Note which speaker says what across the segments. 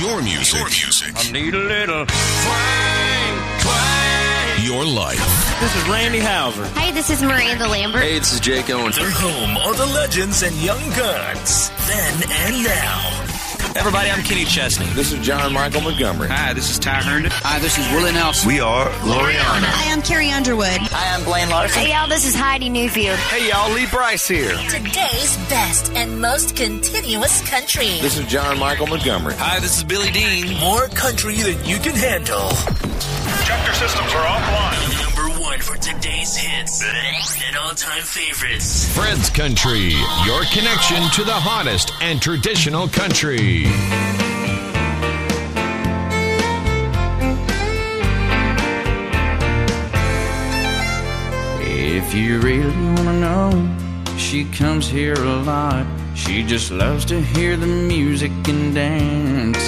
Speaker 1: Your music. Your music.
Speaker 2: I need a little twang, twang.
Speaker 1: Your life.
Speaker 2: This is Randy Houser.
Speaker 3: Hey, this is Miranda Lambert.
Speaker 4: Hey, this is Jake Owens.
Speaker 5: They're home of the legends and young guns. Then and now.
Speaker 6: Everybody, I'm Kenny Chesney.
Speaker 4: This is John Michael Montgomery.
Speaker 6: Hi, this is Ty Herndon.
Speaker 7: Hi, this is Willie Nelson.
Speaker 5: We are Gloriana.
Speaker 8: Hi, I'm Carrie Underwood.
Speaker 7: Hi, I'm Blaine Larsen.
Speaker 3: Hey, y'all, this is Heidi Newfield.
Speaker 4: Hey, y'all, Lee Brice here.
Speaker 9: Today's best and most continuous country.
Speaker 4: This is John Michael Montgomery.
Speaker 6: Hi, this is Billy Dean.
Speaker 5: More country than you can handle.
Speaker 10: Check your systems are offline.
Speaker 5: Number one for today's hits and all-time favorites.
Speaker 1: Fred's Country. Your connection to the hottest and traditional country.
Speaker 7: If you really wanna know, she comes here a lot. She just loves to hear the music and dance.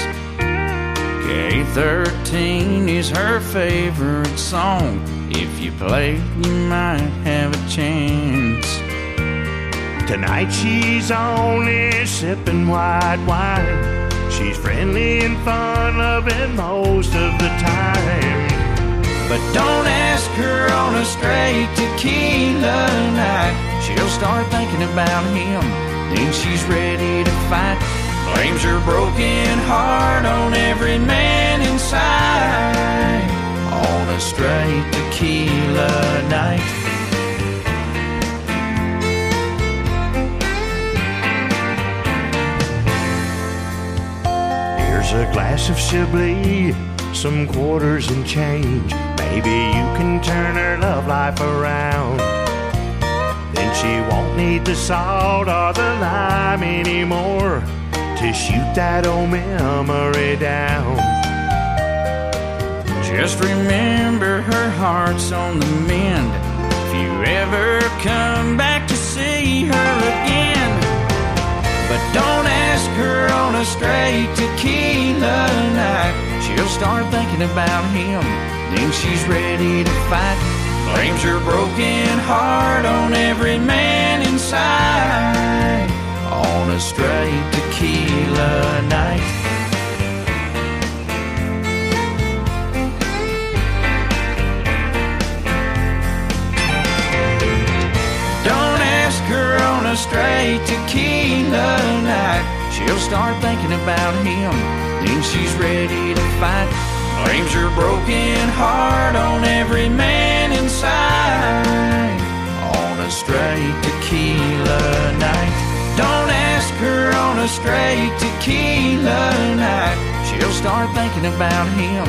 Speaker 7: K13 is her favorite song. If you play, you might have a chance.
Speaker 11: Tonight she's only sipping white wine. She's friendly and fun loving most of the time.
Speaker 7: But don't ask her on a straight tequila night. She'll start thinking about him, then she's ready to fight. Blames her broken heart on every man inside. On a straight tequila night.
Speaker 11: Here's a glass of Chablis, some quarters and change. Maybe you can turn her love life around. Then she won't need the salt or the lime anymore to shoot that old memory down.
Speaker 7: Just remember her heart's on the mend. If you ever come back to see her again. But don't ask her on a straight tequila night. She'll start thinking about him, then she's ready to fight. Blames her broken heart on every man inside. On a straight tequila night. A straight tequila night. She'll start thinking about him, then she's ready to fight. Blames her broken heart on every man inside. On a straight tequila night. Don't ask her on a straight tequila night. She'll start thinking about him,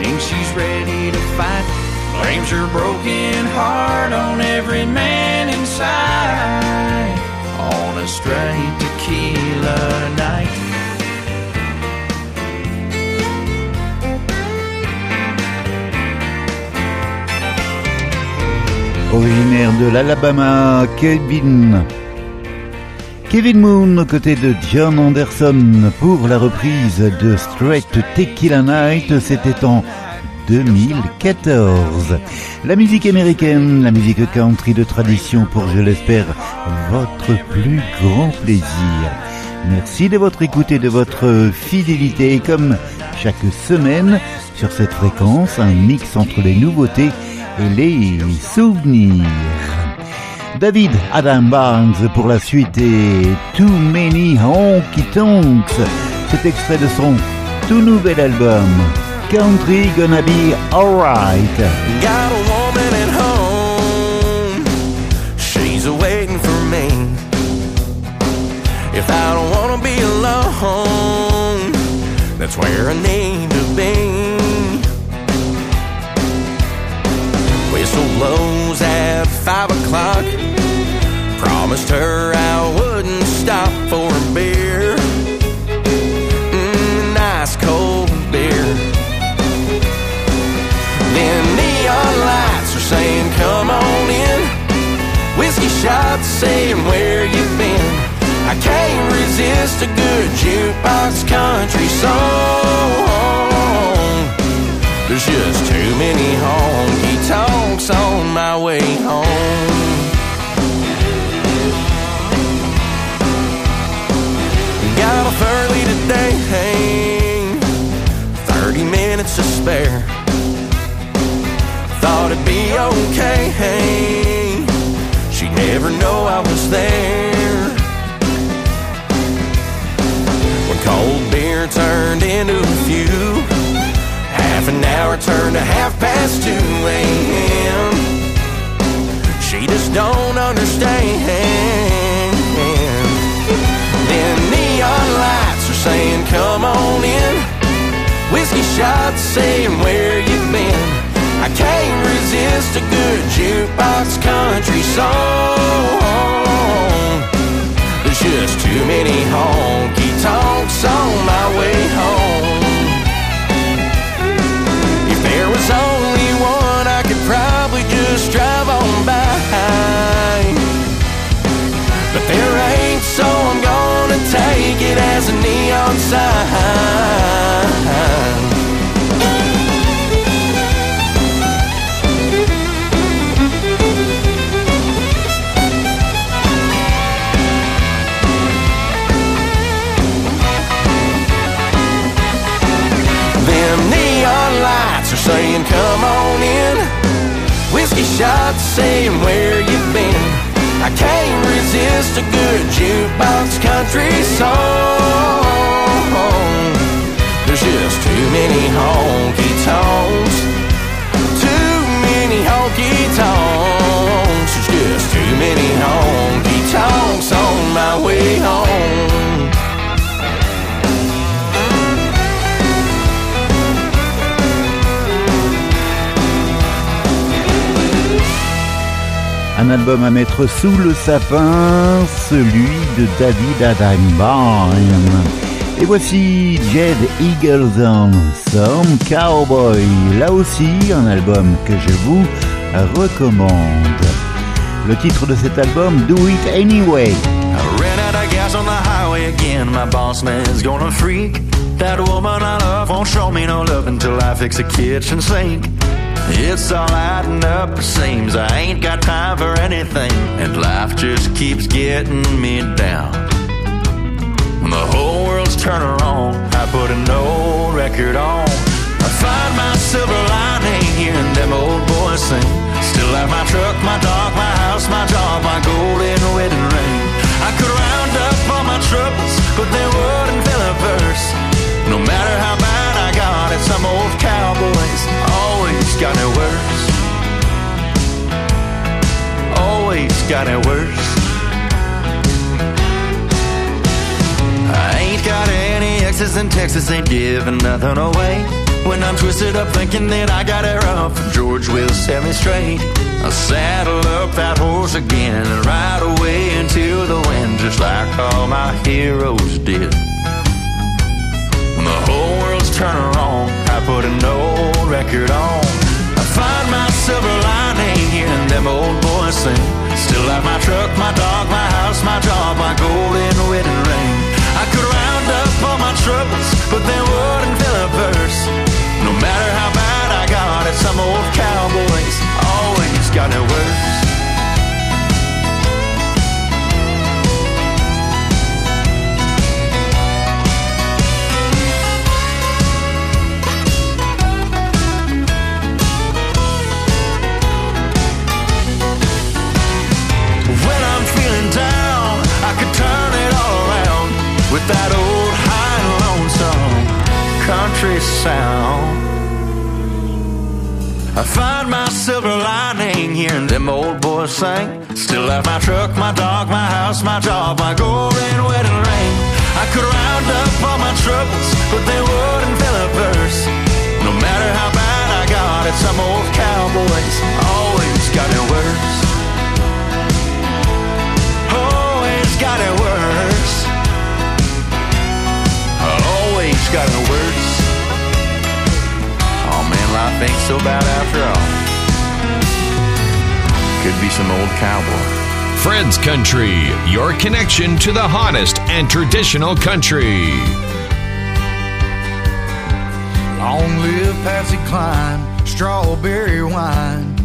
Speaker 7: then she's ready to fight. Blames her broken heart on every man inside. On a straight tequila night.
Speaker 12: Originaire de l'Alabama, Kevin. Kevin Moon aux côtés de John Anderson pour la reprise de Straight Tequila Night, c'était en 2014. La musique américaine, la musique country de tradition pour, je l'espère, votre plus grand plaisir. Merci de votre écoute et de votre fidélité. Comme chaque semaine, sur cette fréquence, un mix entre les nouveautés et les souvenirs. David Adam Barnes pour la suite et Too Many Honky Tonks. C'est extrait de son tout nouvel album. Country Gonna Be Alright.
Speaker 13: Got a woman at home, she's waiting for me. If I don't wanna be alone, that's where I need to be. Whistle blows at five o'clock. Promised her I wouldn't stop for a beer. Saying, Come on in. Whiskey shots saying, Where you been? I can't resist a good jukebox country song. There's just too many honky tonks on my way home. Got off early today, be okay. She'd never know I was there. When cold beer turned into a few, half an hour turned to half past 2 a.m. She just don't understand. Then neon lights are saying, Come on in. Whiskey shots saying, Where you been? A good jukebox country song. There's just too many honky tonks on my way home. Shots saying, where you've been? I can't resist a good jukebox country song. There's just too many honky tonks. Too many honky tonks. There's just too many honky tonks on my way home.
Speaker 12: Un album à mettre sous le sapin, celui de David Adam Et voici Jed Eagleson, Some Cowboy. Là aussi, un album que je vous recommande. Le titre de cet album, Do It Anyway.
Speaker 8: Ran out of gas on the highway again. My boss man's gonna freak. That woman I love won't show me no love until I fix a kitchen sink. It's all adding up, it seems I ain't got time for anything, and life just keeps getting me down. When the whole world's turning wrong, I put an old record on. I find my silver lining, hearing them old boys sing. Still have my truck, my dog, my house, my job, my golden wedding ring. I could round up all my troubles, but they wouldn't fill a verse. No matter how bad I got it, some old cowboys always got it worse. Always got it worse. I ain't got any exes in Texas, ain't giving nothing away. When I'm twisted up thinking that I got it rough, George will set me straight. I'll saddle up that horse again and ride away into the wind, just like all my heroes did. The whole turning wrong, I put an old record on. I find my silver lining, hearing them old boys sing. Still have my truck, my dog, my house, my job, my golden wedding ring. I could round up all my troubles, but they wouldn't fill a verse. No matter how bad I got it, some old cowboys always got it worse. That old high lonesome country sound. I find my silver lining hearing them old boys sing. Still have my truck, my dog, my house, my job, my golden wedding ring. I could round up all my troubles, but they wouldn't fill a verse. No matter how bad I got it's some old cowboys got it worse. Oh man, life ain't so bad after all. Could be some old cowboy.
Speaker 1: Fred's Country, your connection to the hottest and traditional country.
Speaker 7: Long live Patsy Cline, strawberry wine,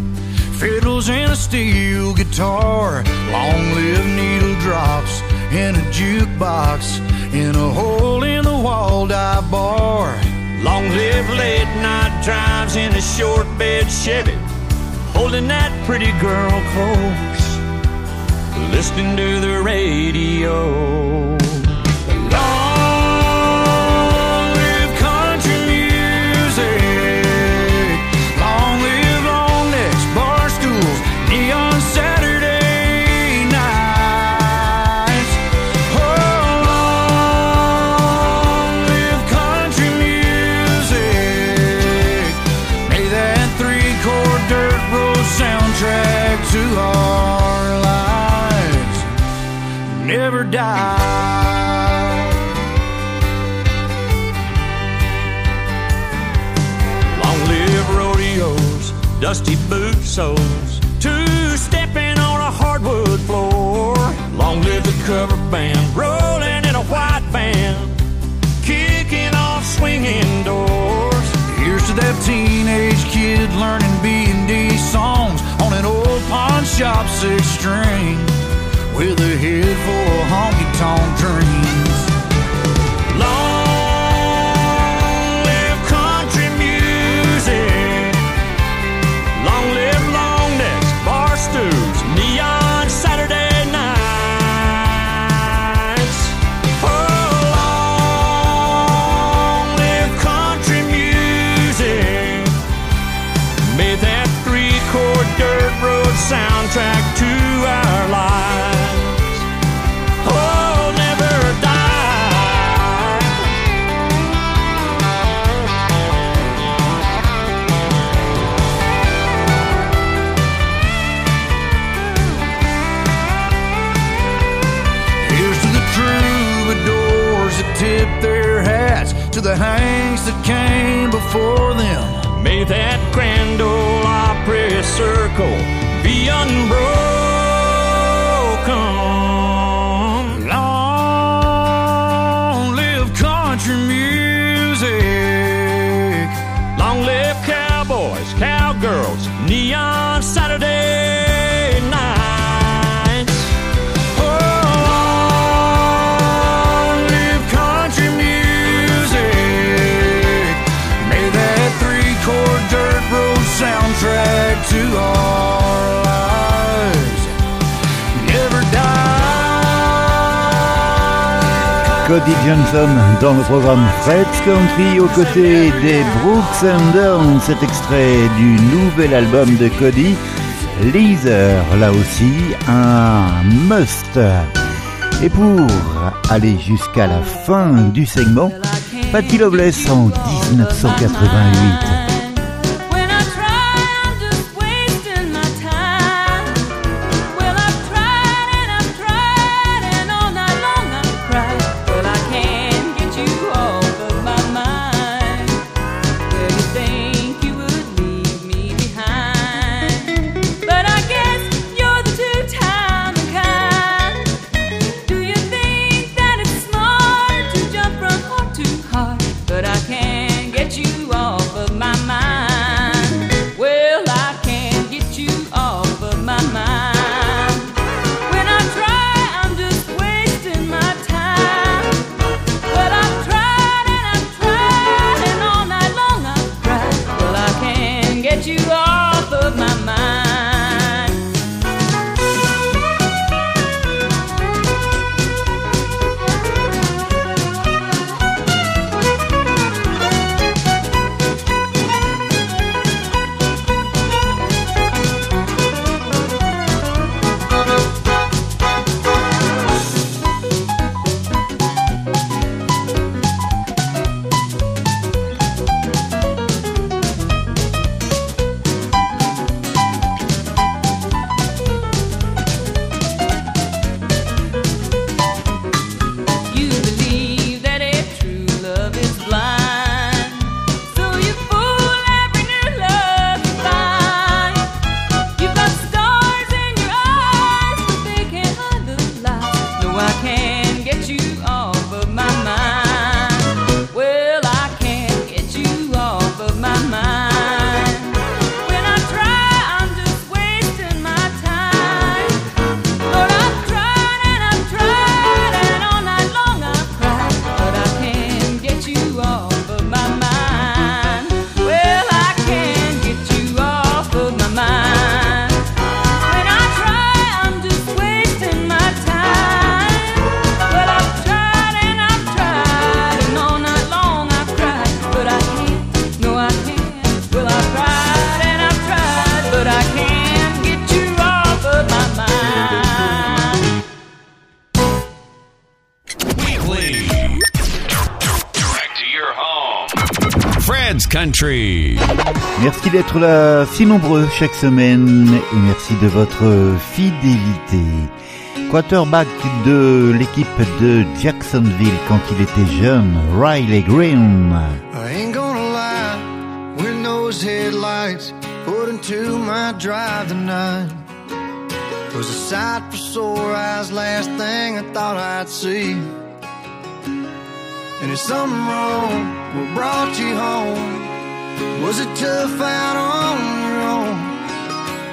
Speaker 7: fiddles and a steel guitar. Long live needle drops in a jukebox in a hole in the wall dive bar.
Speaker 14: Long live late night drives in a short bed Chevy,
Speaker 2: holding that pretty girl close, listening to the radio. dusty boot soles. Two stepping on a hardwood floor. Long live the cover band, rolling in a white van, kicking off swinging doors. Here's to that teenage kid learning B and D songs on an old pawn shop six string, with a head full of honky
Speaker 15: tonk dreams. dans le programme Fred's Country aux côtés des Brooks and Down, cet extrait du nouvel album de Cody, Leader, là aussi un must. Et pour aller jusqu'à la fin du segment, Patty Loveless en 1988.
Speaker 1: Country.
Speaker 12: Merci d'être là si nombreux chaque semaine et merci de votre fidélité. Quarterback de l'équipe de Jacksonville quand il était jeune, Riley Green.
Speaker 16: I ain't gonna lie, when those headlights put into my drive tonight was a sight for sore eyes, last thing I thought I'd see. And is something wrong? What brought you home? Was it tough out on your own?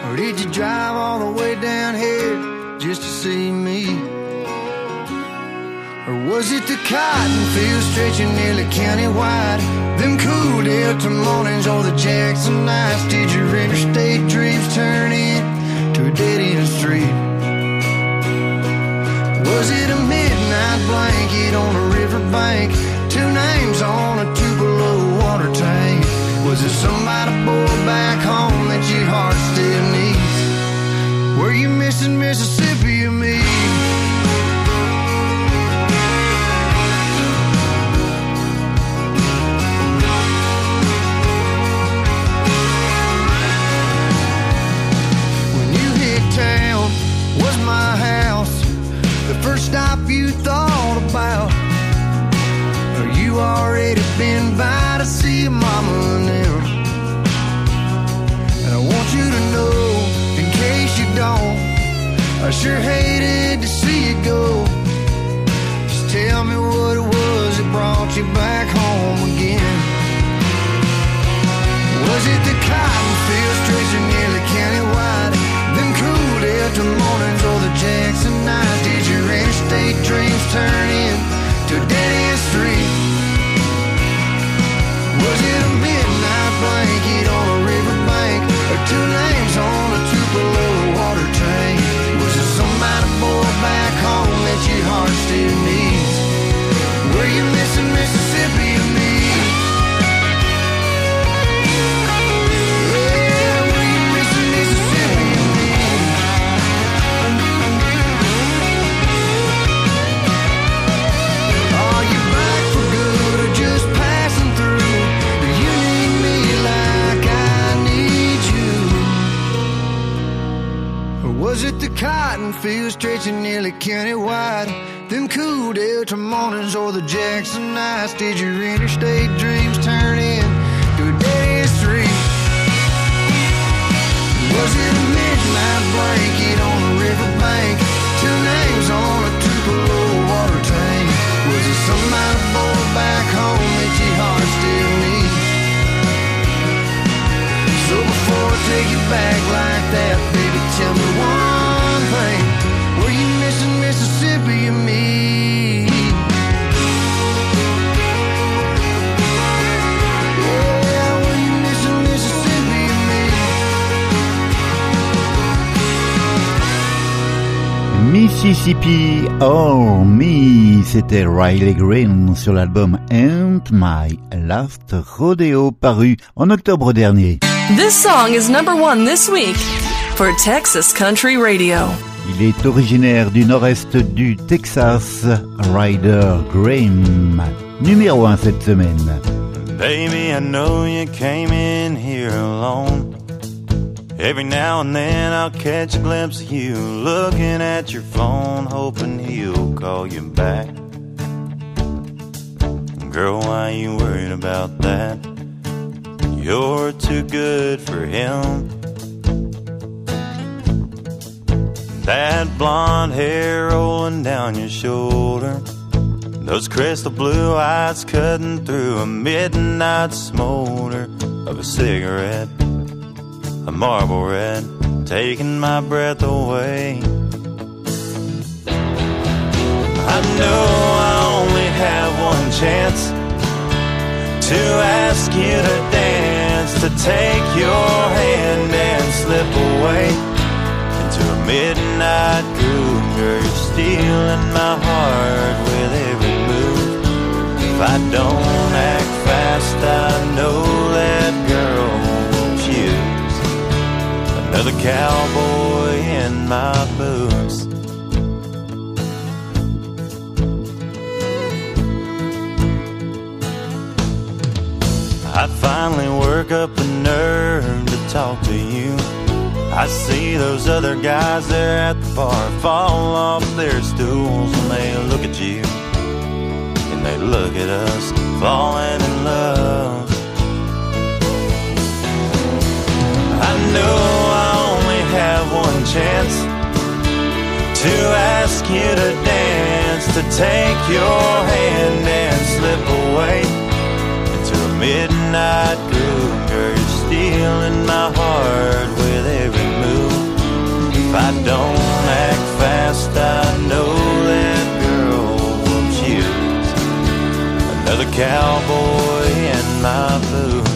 Speaker 16: Or did you drive all the way down here just to see me? Or was it the cotton fields stretching nearly county-wide? Them cool Delta mornings or the Jackson nights? Did your interstate dreams turn into a dead-end street? Was it a midnight blanket on a riverbank? Two names on a Tupelo water tank? Was it somebody boy back home that your heart still needs? Were you missing Mississippi or me? Mississippi or Me,
Speaker 12: c'était Riley Green sur l'album Ain't My Last Rodeo paru en octobre dernier.
Speaker 17: This song is number one this week for Texas Country Radio.
Speaker 12: Il est originaire du nord-est du Texas, Ryder Graham, numéro 1 cette semaine.
Speaker 8: Baby, I know you came in here alone. Every now and then I'll catch a glimpse of you looking at your phone, hoping he'll call you back. Girl, why you worried about that? You're too good for him. That blonde hair rolling down your shoulder. Those crystal blue eyes cutting through a midnight smolder of a cigarette. A marble red, taking my breath away. I know I only have one chance to ask you to dance, to take your hand and slip away into a midnight groove. You're stealing my heart with every move. If I don't act fast, I know that another cowboy in my boots. I finally work up the nerve to talk to you. I see those other guys there at the bar fall off their stools and they look at you and they look at us falling in love. Know I only have one chance to ask you to dance, to take your hand and slip away into a midnight groove. Girl, you're stealing my heart with every move. If I don't act fast, I know that girl will choose another cowboy in my boots.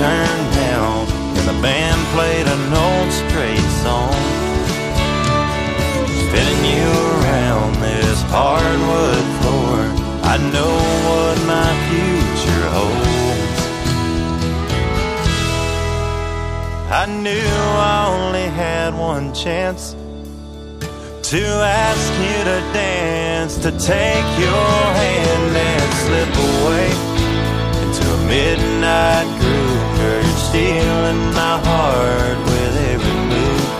Speaker 8: Turned down and the band played an old Strait song. Spinning you around this hardwood floor, I know what my future holds. I knew I only had one chance to ask you to dance, to take your hand and slip away into a midnight groove. Stealing my heart with every move.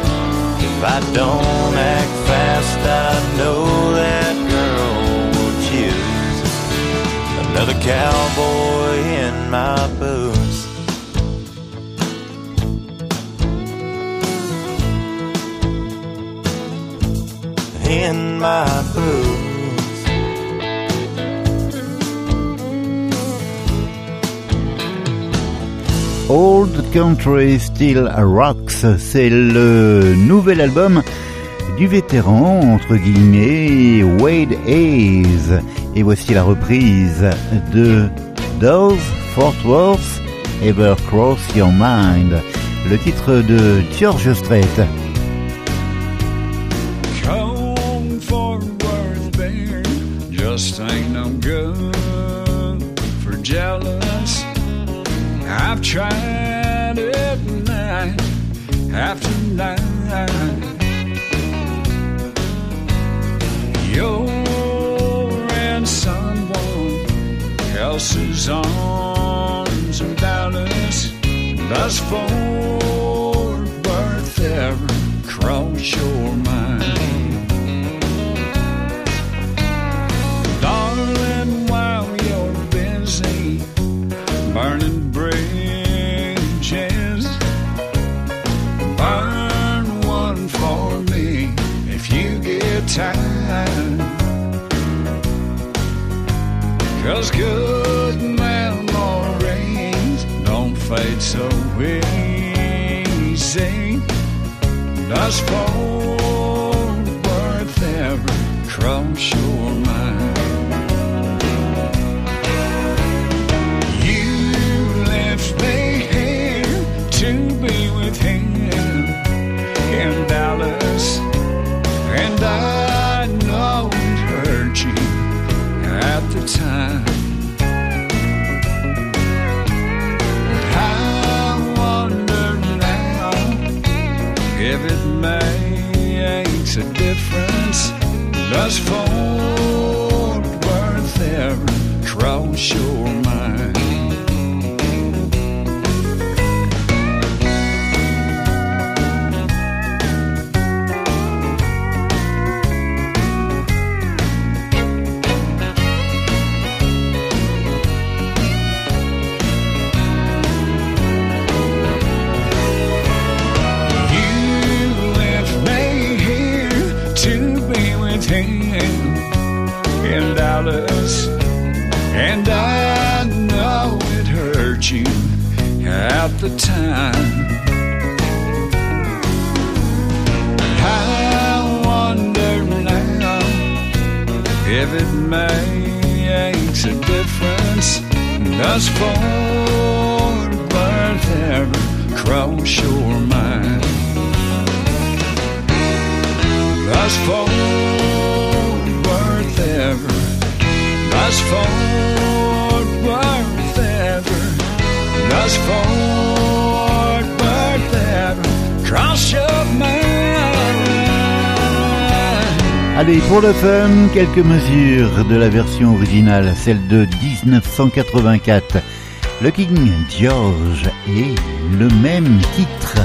Speaker 8: If I don't act fast, I know that girl will choose another cowboy in my boots. in my boots.
Speaker 12: Old Country Still Rocks, c'est le nouvel album du vétéran, entre guillemets, Wade Hayes. Et voici la reprise de Does Fort Worth Ever Cross Your Mind, le titre de George Strait.
Speaker 7: After night. You're in someone else's arms and Dallas. Does Fort ever cross your mind? Cause good memories don't fade so easy. Does Fort Worth ever cross your mind? You left me here to be with him time. I wonder now if it makes a difference. Does Fort Worth ever cross your mind? makes a difference. Does Fort Worth ever cross your mind? Does Fort Worth ever? Does Fort Worth ever? Does Fort Worth ever cross your mind?
Speaker 12: Allez, pour le fun, quelques mesures de la version originale, celle de 1984. Le King George et le même titre.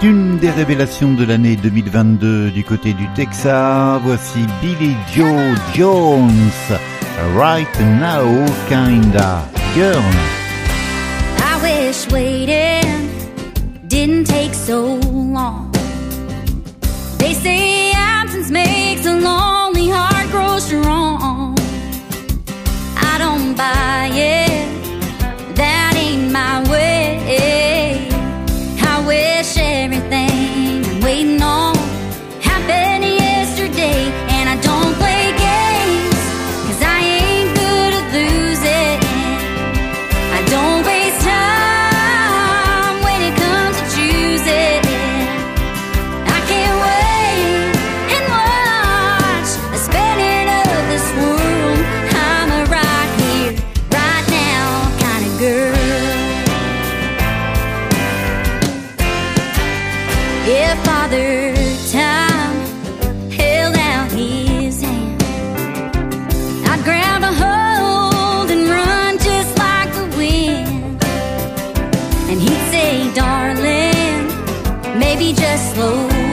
Speaker 12: Une des révélations de l'année 2022 du côté du Texas. Voici Billy Joe Jones, Right Now Kinda Girl.
Speaker 18: I wish. Be just slow.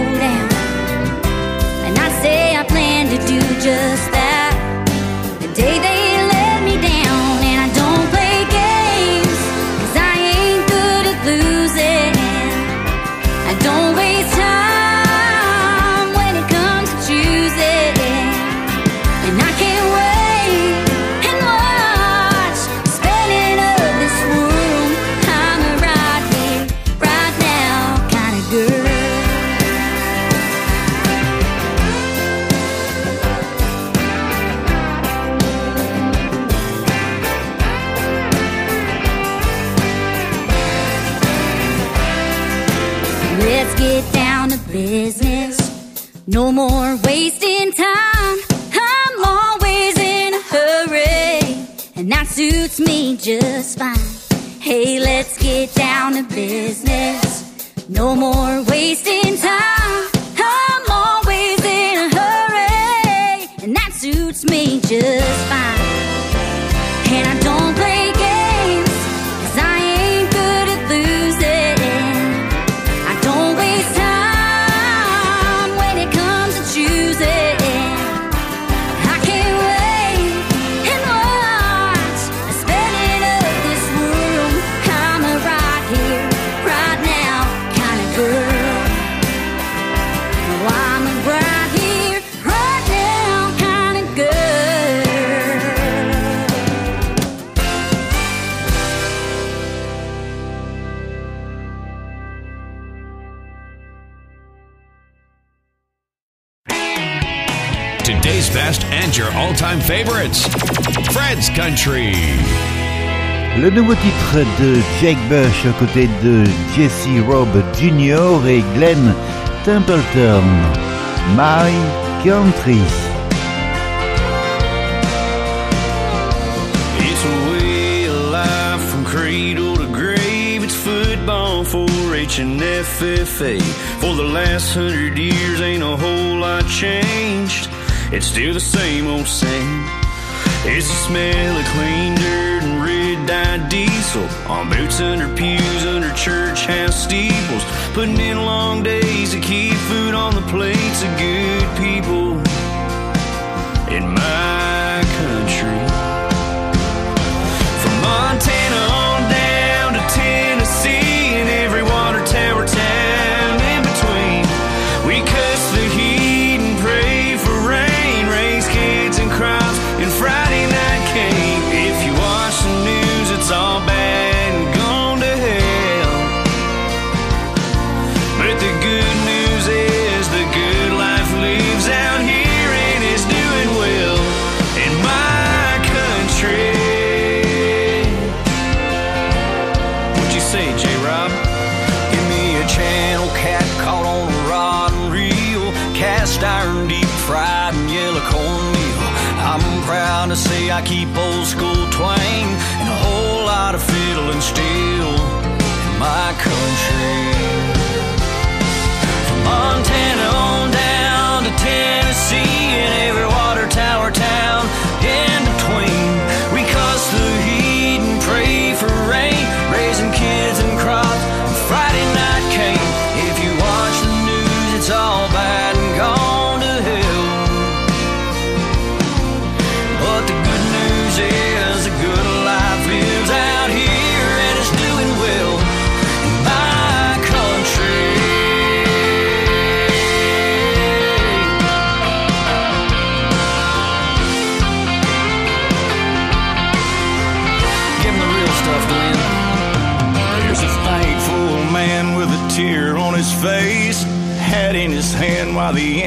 Speaker 18: just fine. Hey, let's all time
Speaker 1: favorites, Fred's Country.
Speaker 12: Le nouveau titre de Jake Bush aux côtés de Jesse Raub Jr. et Glen Templeton, My Country.
Speaker 19: It's a way of life from cradle to grave. It's football for H and FFA. For the last hundred years, ain't a whole lot changed. It's still the same old same. It's the smell of clean dirt and red dye diesel on boots under pews under church house steeples, putting in long days to keep food on the plates of good people. 过去。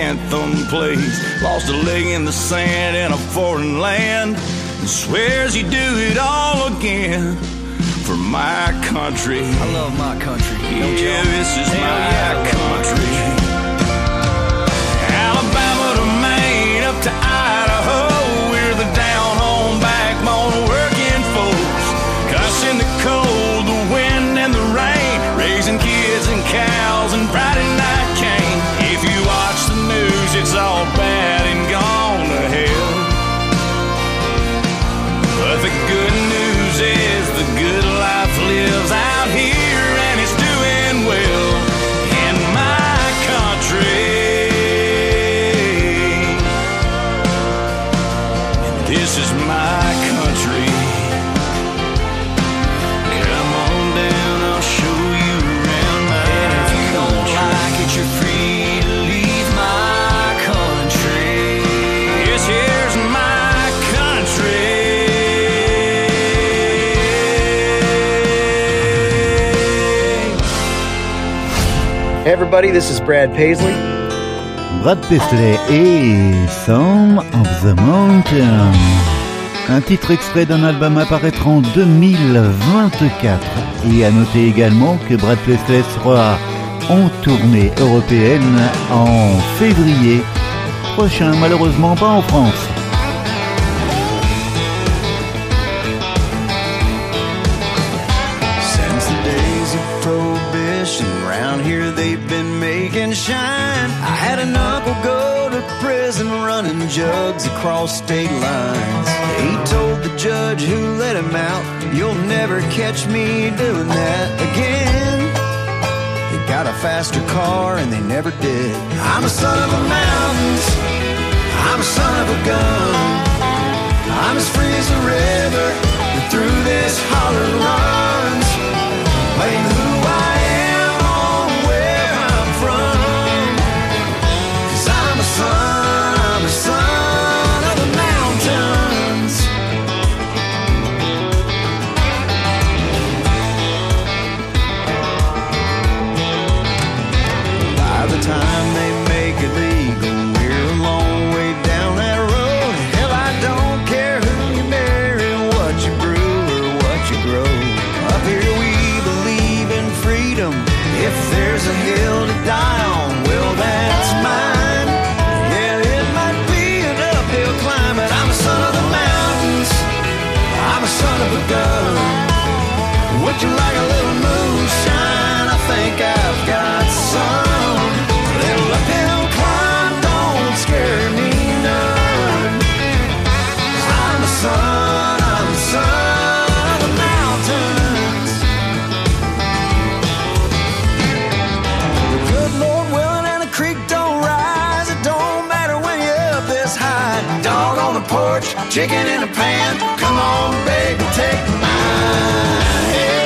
Speaker 19: anthem plays. Lost a leg in the sand in a foreign land and swears he'd do it all again for my country. I love my country. Yeah, this is Hell my yeah, country.
Speaker 20: Hey everybody, this is Brad Paisley.
Speaker 12: Brad Paisley et Song of the Mountain. Un titre extrait d'un album apparaîtra en 2024. Et à noter également que Brad Paisley sera en tournée européenne en février prochain, malheureusement pas en France.
Speaker 16: selling jugs across state lines. He told the judge who let him out, You'll never catch me doing that again. They got a faster car and they never did. I'm a son of the mountains, I'm a son of a gun. I'm as free as a river, through this holler runs. chicken in a pan. Come on, baby, take my hand.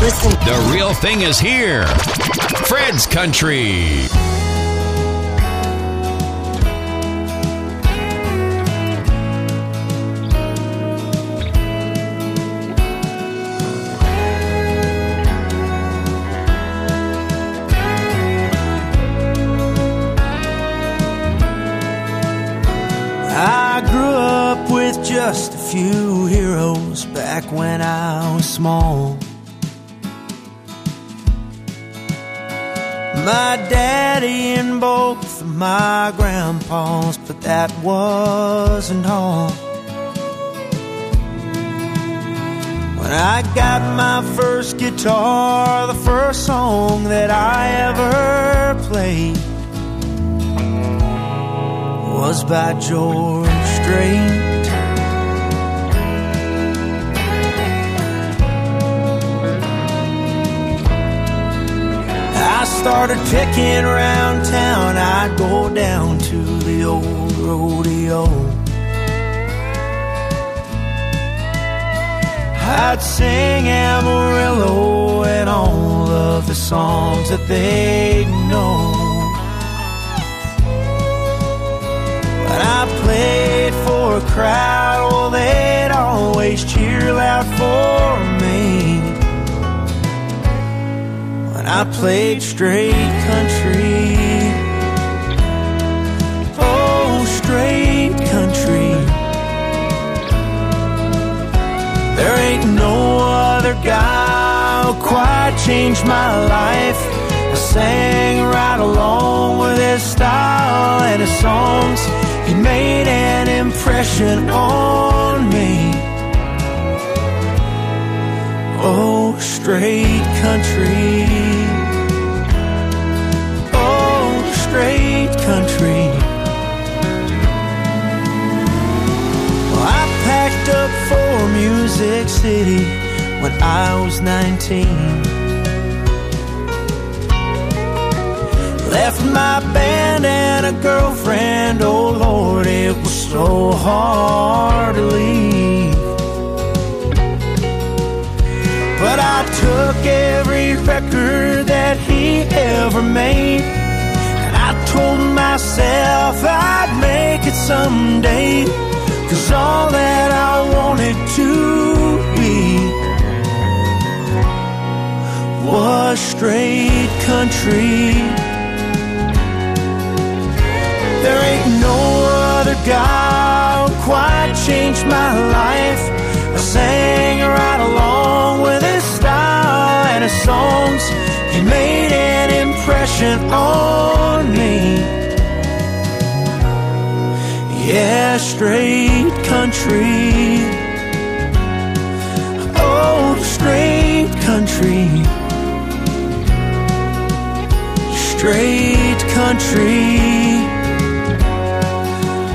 Speaker 1: Listen. The real thing is here. Fred's Country.
Speaker 16: I grew up with just a few heroes back when I was small. My daddy and both of my grandpas, but that wasn't all. When I got my first guitar, the first song that I ever played was by George Strait. I started picking around town, I'd go down to the old rodeo. I'd sing Amarillo and all of the songs that they know. When I played for a crowd, well, they'd always cheer loud for me. When I played Strait country, oh, Strait country. There ain't no other guy who quite changed my life. I sang right along with his style and his songs. He made an impression on me. Oh, Strait country. Packed up for Music City when I was 19. Left my band and a girlfriend, oh Lord, it was so hard to leave. But I took every record that he ever made, and I told myself I'd make it someday. Cause all that I wanted to be was Strait country. There ain't no other guy who quite changed my life. I sang right along with his style and his songs. He made an impression on me. Yeah, Strait country. Oh, Strait country. Strait country.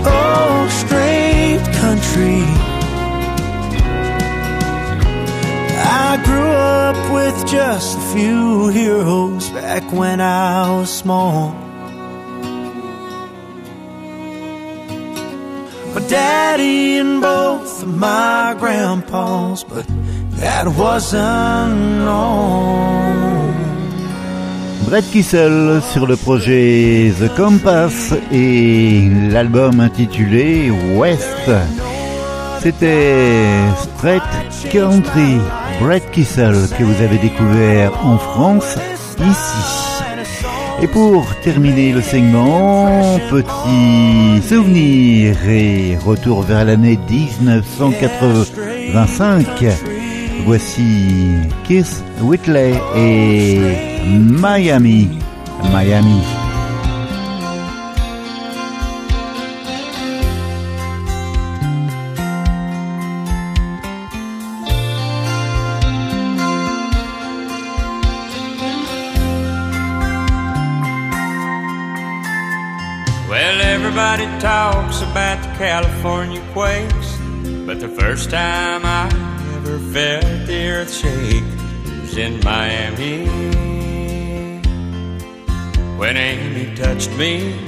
Speaker 16: Oh, Strait country. I grew up with just a few heroes back when I was small.
Speaker 12: Brett Kissel sur le projet The Compass et l'album intitulé West. C'était Straight Country, Brett Kissel que vous avez découvert en France ici. Et pour terminer le segment, petit souvenir et retour vers l'année 1985. Voici Kiss Whitley et Miami. Miami.
Speaker 21: California quakes, but the first time I ever felt the earth shake was in Miami. When Amy touched me,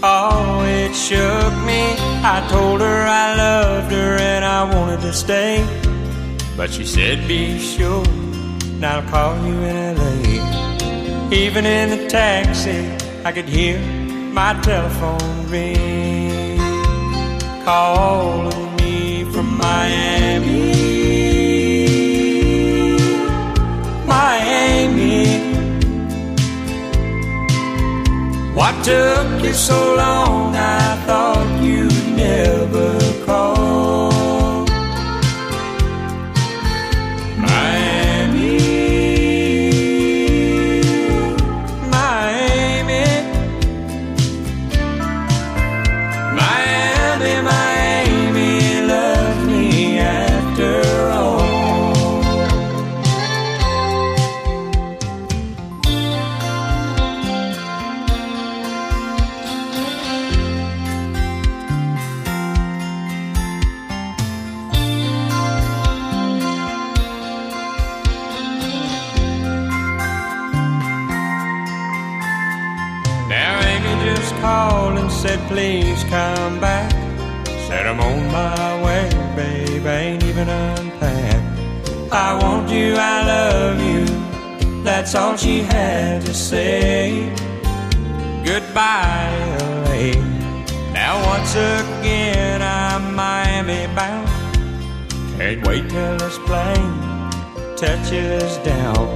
Speaker 21: oh, it shook me. I told her I loved her and I wanted to stay, but she said, Be sure and I'll call you in LA. Even in the taxi, I could hear my telephone ring, calling me from Miami. Miami. What took you so long? I thought said, please come back. Said I'm on my way, babe, ain't even unpacked. I want you, I love you. That's all she had to say. Goodbye, LA. Now once again I'm Miami bound. Can't wait till this plane touches down.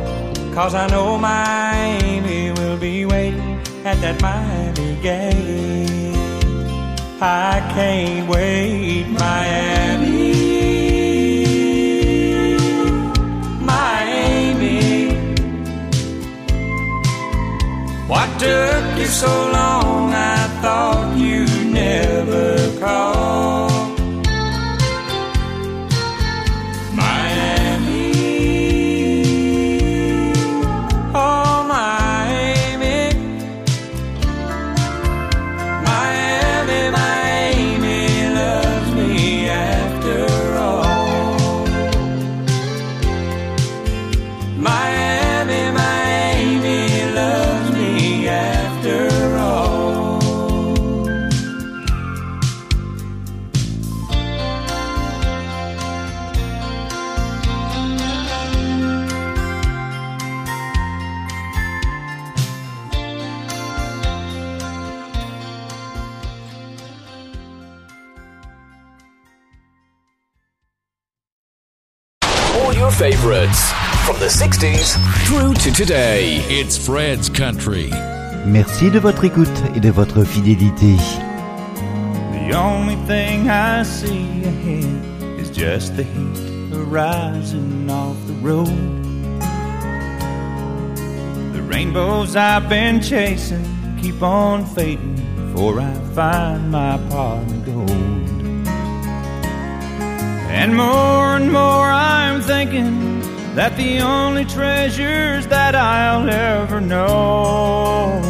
Speaker 21: Cause I know Miami will be waiting at that Miami game. I can't wait, Miami. Miami. What took you so long? I thought you'd never call.
Speaker 5: 60s through to today.
Speaker 1: It's Fred's Country.
Speaker 12: Merci de votre écoute et de votre fidélité.
Speaker 7: The only thing I see ahead is just the heat arising off the road. The rainbows I've been chasing keep on fading before I find my pot of gold. And more and more I'm thinking that the only treasures that I'll ever know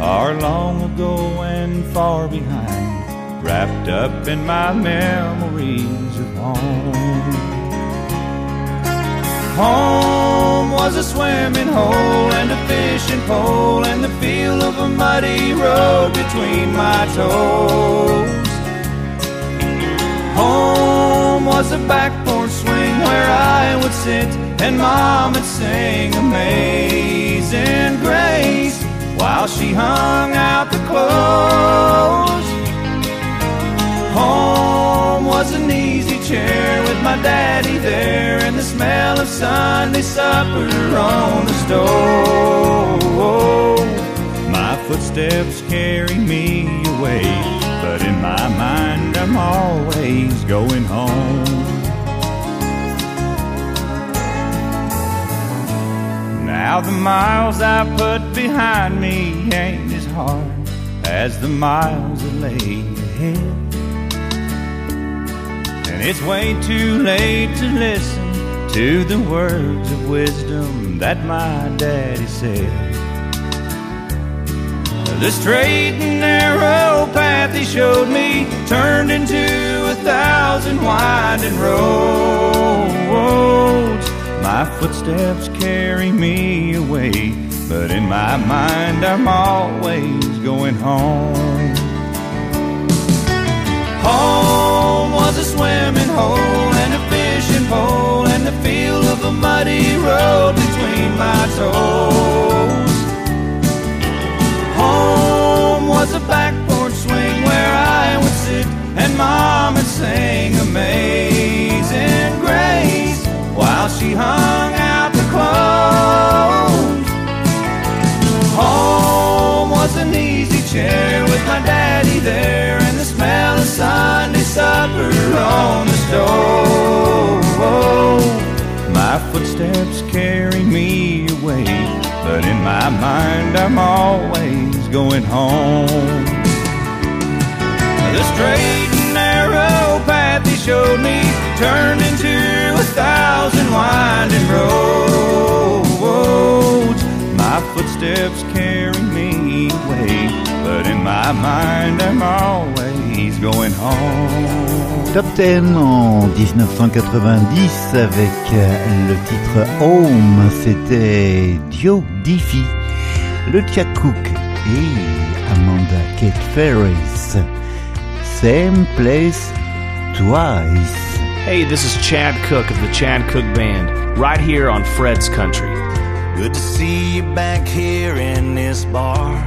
Speaker 7: are long ago and far behind, wrapped up in my memories of home. Home was a swimming hole and a fishing pole and the feel of a muddy road between my toes. Home was a back where I would sit and mom would sing Amazing Grace while she hung out the clothes. Home was an easy chair with my daddy there and the smell of Sunday supper on the stove. My footsteps carry me away, but in my mind I'm always going home. Now the miles I put behind me ain't as hard as the miles that lay ahead. And it's way too late to listen to the words of wisdom that my daddy said. The straight and narrow path he showed me turned into a thousand winding roads. My footsteps carry me away, but in my mind I'm always going home. Home was a swimming hole and a fishing pole and the feel of a muddy road between my toes. Home was a back porch swing where I would sit and mom would sing Amazing Grace while she hung out the clothes. Home was an easy chair with my daddy there and the smell of Sunday supper on the stove. My footsteps carry me away, but in my mind I'm always going home. The straight and narrow path he showed me turned into thousand winding roads. My footsteps carry me away, but in my mind I'm always going home.
Speaker 12: Top 10 en 1990 avec euh, le titre Home, c'était Dio Diffie, le Chad Cook et Amanda Kate Ferris. Same place twice.
Speaker 22: Hey, this is Chad Cooke of the Chad Cooke Band, right here on Fred's Country.
Speaker 16: Good to see you back here in this bar.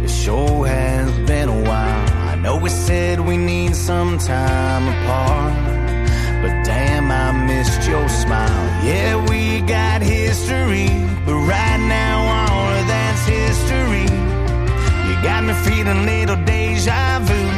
Speaker 16: It sure has been a while. I know we said we need some time apart. But damn, I missed your smile. Yeah, we got history. But right now, all of that's history. You got me feeling little deja vu.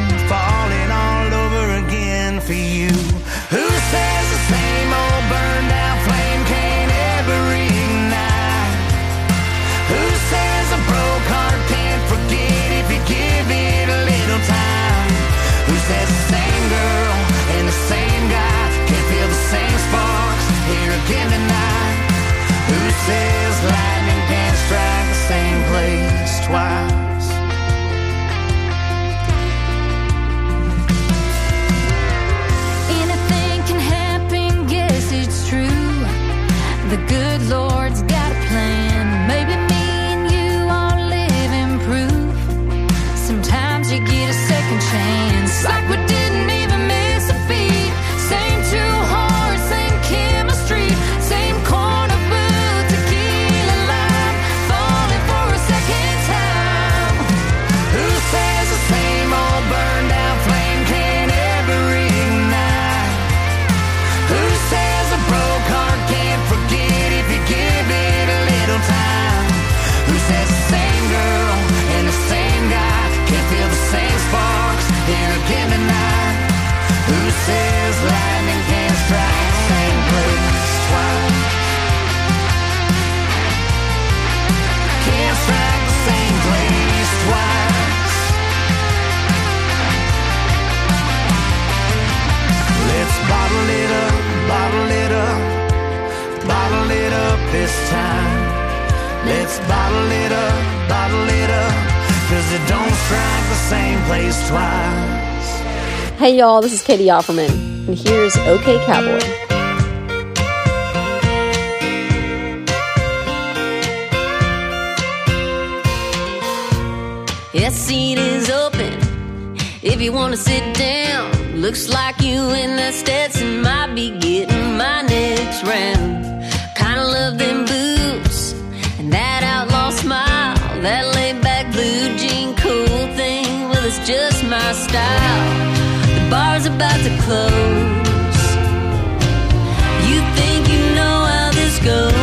Speaker 23: Y'all, this is Catie Offerman, and here's OK Cowboy.
Speaker 14: That seat is open if you want to sit down. Looks like you and that Stetson might be getting my next round. Kinda love them boots and that outlaw smile. That laid back blue jean cool thing, well, it's just my style. Bar's about to close. You think you know how this goes?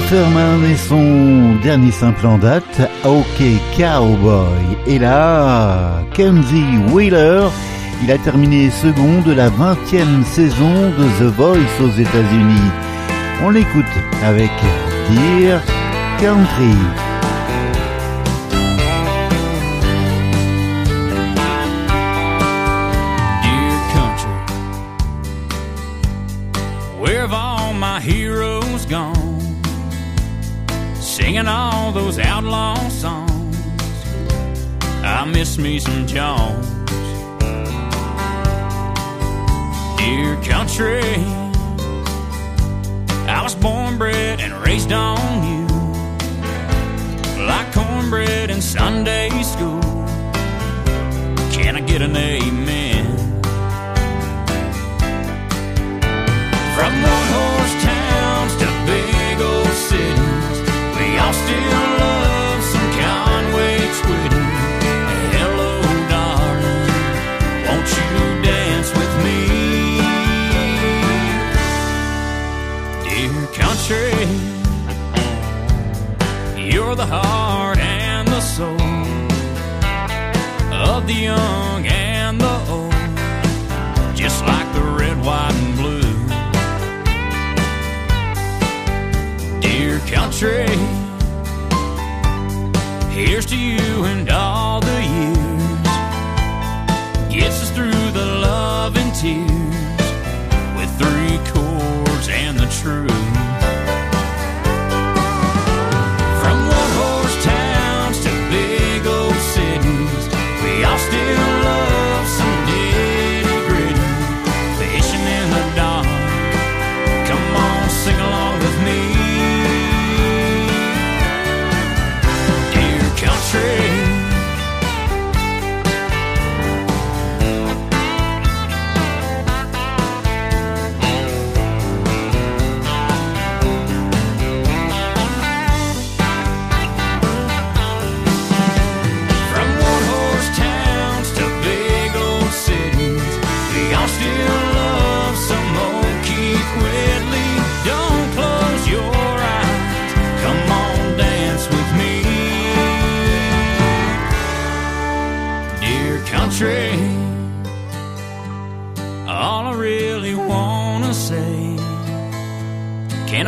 Speaker 12: Offerman et son dernier simple en date, OK Cowboy. Et là, Kenzie Wheeler, il a terminé second de la 20e saison de The Voice aux États-Unis. On l'écoute avec Dear Country.
Speaker 2: Miss me some Jones. Dear country, I was born, bred, and raised on you. Like cornbread in Sunday school. Can I get an amen? From one horse towns to big old cities, we all still country, you're the heart and the soul of the young and the old, just like the red, white, and blue. Dear country, here's to you and all the years. Gets us through the love and tears with three chords and the truth.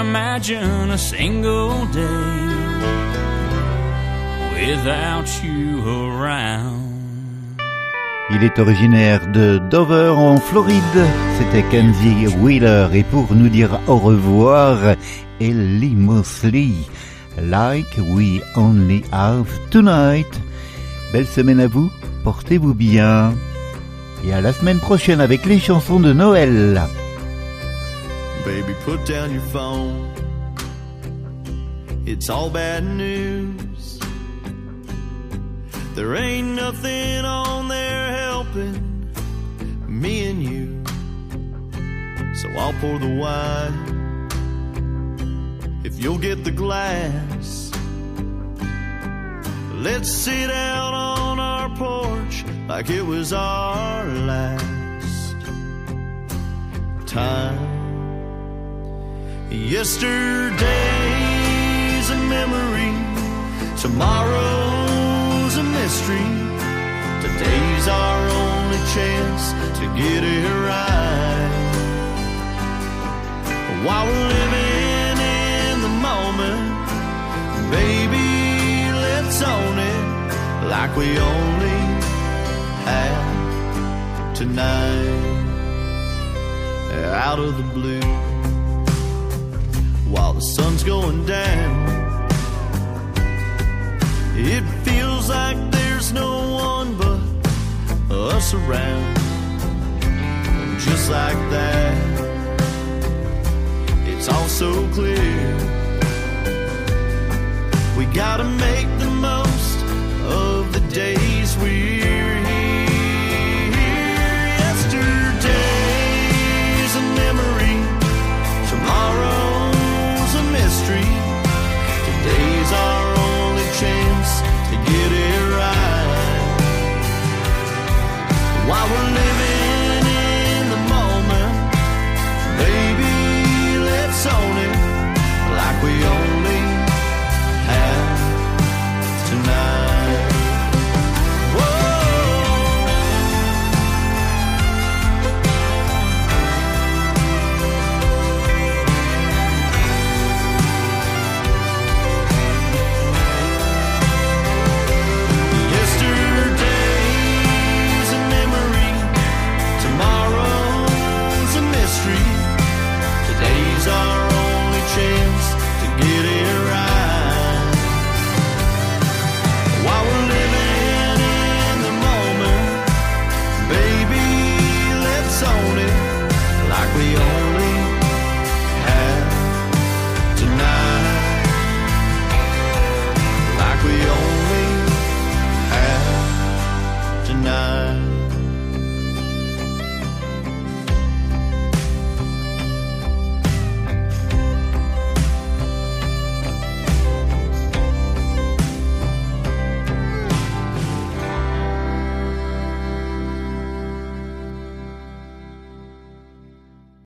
Speaker 2: Imagine a single day without you around.
Speaker 12: Il est originaire de Dover en Floride. C'était Kenzie Wheeler et pour nous dire au revoir, Ellie Mosley. Like we only have tonight. Belle semaine à vous, portez-vous bien. Et à la semaine prochaine avec les chansons de Noël.
Speaker 8: Baby, put down your phone. It's all bad news. There ain't nothing on there helping me and you. So I'll pour the wine. If you'll get the glass, let's sit out on our porch like it was our last time. Yesterday's a memory, tomorrow's a mystery. Today's our only chance to get it right. While we're living in the moment, baby, let's own it like we only have tonight. Out of the blue while the sun's going down. It feels like there's no one but us around. And just like that, it's all so clear. We gotta make the most of the days we're